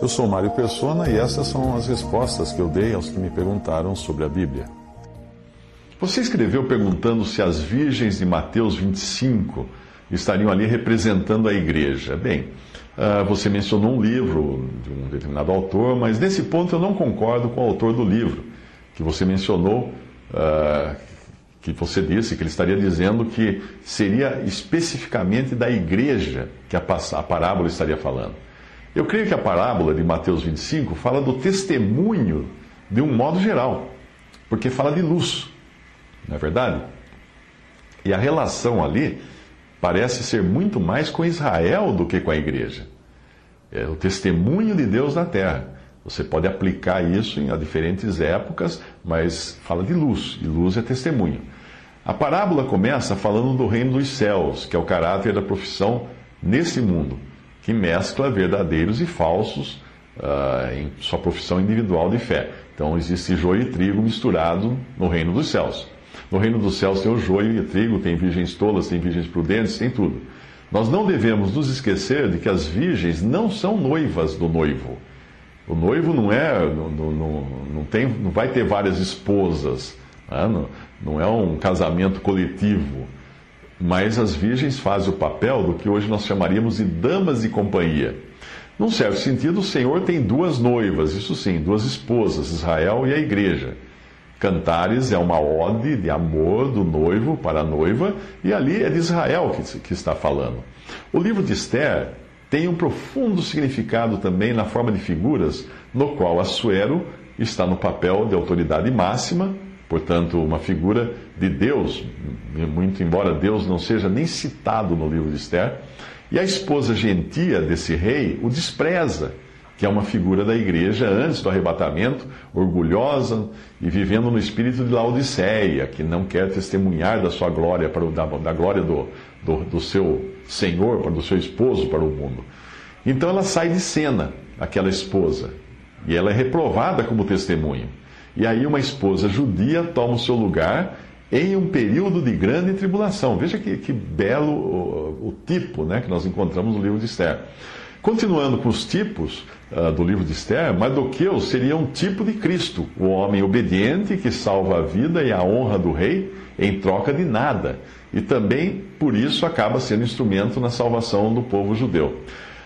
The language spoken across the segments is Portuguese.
Eu sou Mário Persona e essas são as respostas que eu dei aos que me perguntaram sobre a Bíblia. Você escreveu perguntando se as virgens de Mateus 25 estariam ali representando a igreja. Bem, uh, você mencionou um livro de um determinado autor, mas nesse ponto eu não concordo com o autor do livro, que você mencionou, uh, que você disse que ele estaria dizendo que seria especificamente da igreja que a, a parábola estaria falando. Eu creio que a parábola de Mateus 25 fala do testemunho de um modo geral, porque fala de luz, não é verdade? E a relação ali parece ser muito mais com Israel do que com a igreja. É o testemunho de Deus na terra. Você pode aplicar isso em diferentes épocas, mas fala de luz, e luz é testemunho. A parábola começa falando do reino dos céus, que é o caráter da profissão nesse mundo, que mescla verdadeiros e falsos uh, em sua profissão individual de fé. Então existe joio e trigo misturado no reino dos céus. No reino dos céus tem o joio e o trigo, tem virgens tolas, tem virgens prudentes, tem tudo. Nós não devemos nos esquecer de que as virgens não são noivas do noivo. O noivo não é, não, não, não, tem, não vai ter várias esposas? Não, não é um casamento coletivo. Mas as virgens fazem o papel do que hoje nós chamaríamos de damas de companhia. Num certo sentido, o Senhor tem duas noivas, isso sim, duas esposas, Israel e a igreja. Cantares é uma ode de amor do noivo para a noiva, e ali é de Israel que, que está falando. O livro de Esther tem um profundo significado também na forma de figuras, no qual Assuero está no papel de autoridade máxima, portanto, uma figura de Deus, muito embora Deus não seja nem citado no livro de Esther, e a esposa gentia desse rei o despreza que é uma figura da igreja antes do arrebatamento, orgulhosa e vivendo no espírito de Laodiceia, que não quer testemunhar da sua glória, para o, da, da glória do, do, do seu senhor, do seu esposo para o mundo. Então ela sai de cena, aquela esposa, e ela é reprovada como testemunho. E aí uma esposa judia toma o seu lugar em um período de grande tribulação. Veja que, que belo o, o tipo né, que nós encontramos no livro de Esther. Continuando com os tipos uh, do livro de Esther, Mardoqueu seria um tipo de Cristo, o homem obediente que salva a vida e a honra do rei em troca de nada, e também por isso acaba sendo instrumento na salvação do povo judeu.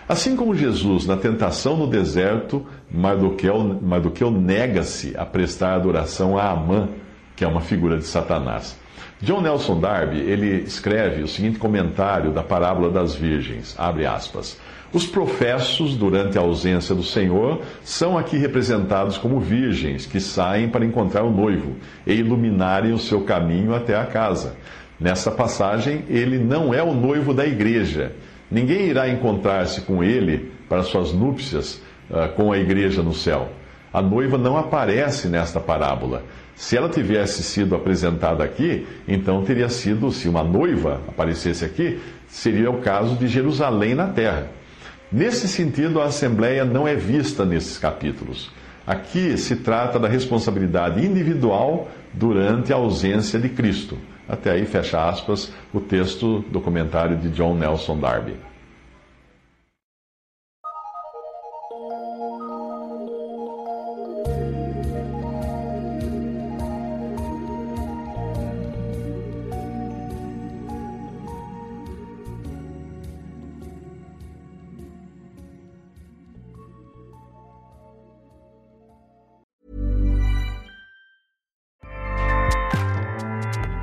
Assim como Jesus, na tentação no deserto, Mardoqueu, Mardoqueu nega-se a prestar adoração a Amã, que é uma figura de Satanás. John Nelson Darby, ele escreve o seguinte comentário da parábola das virgens, abre aspas. Os professos, durante a ausência do Senhor, são aqui representados como virgens que saem para encontrar o noivo e iluminarem o seu caminho até a casa. Nesta passagem, ele não é o noivo da igreja. Ninguém irá encontrar-se com ele para suas núpcias uh, com a igreja no céu. A noiva não aparece nesta parábola. Se ela tivesse sido apresentada aqui, então teria sido, se uma noiva aparecesse aqui, seria o caso de Jerusalém na terra. Nesse sentido, a Assembleia não é vista nesses capítulos. Aqui se trata da responsabilidade individual durante a ausência de Cristo. Até aí, fecha aspas, o texto do comentário de John Nelson Darby.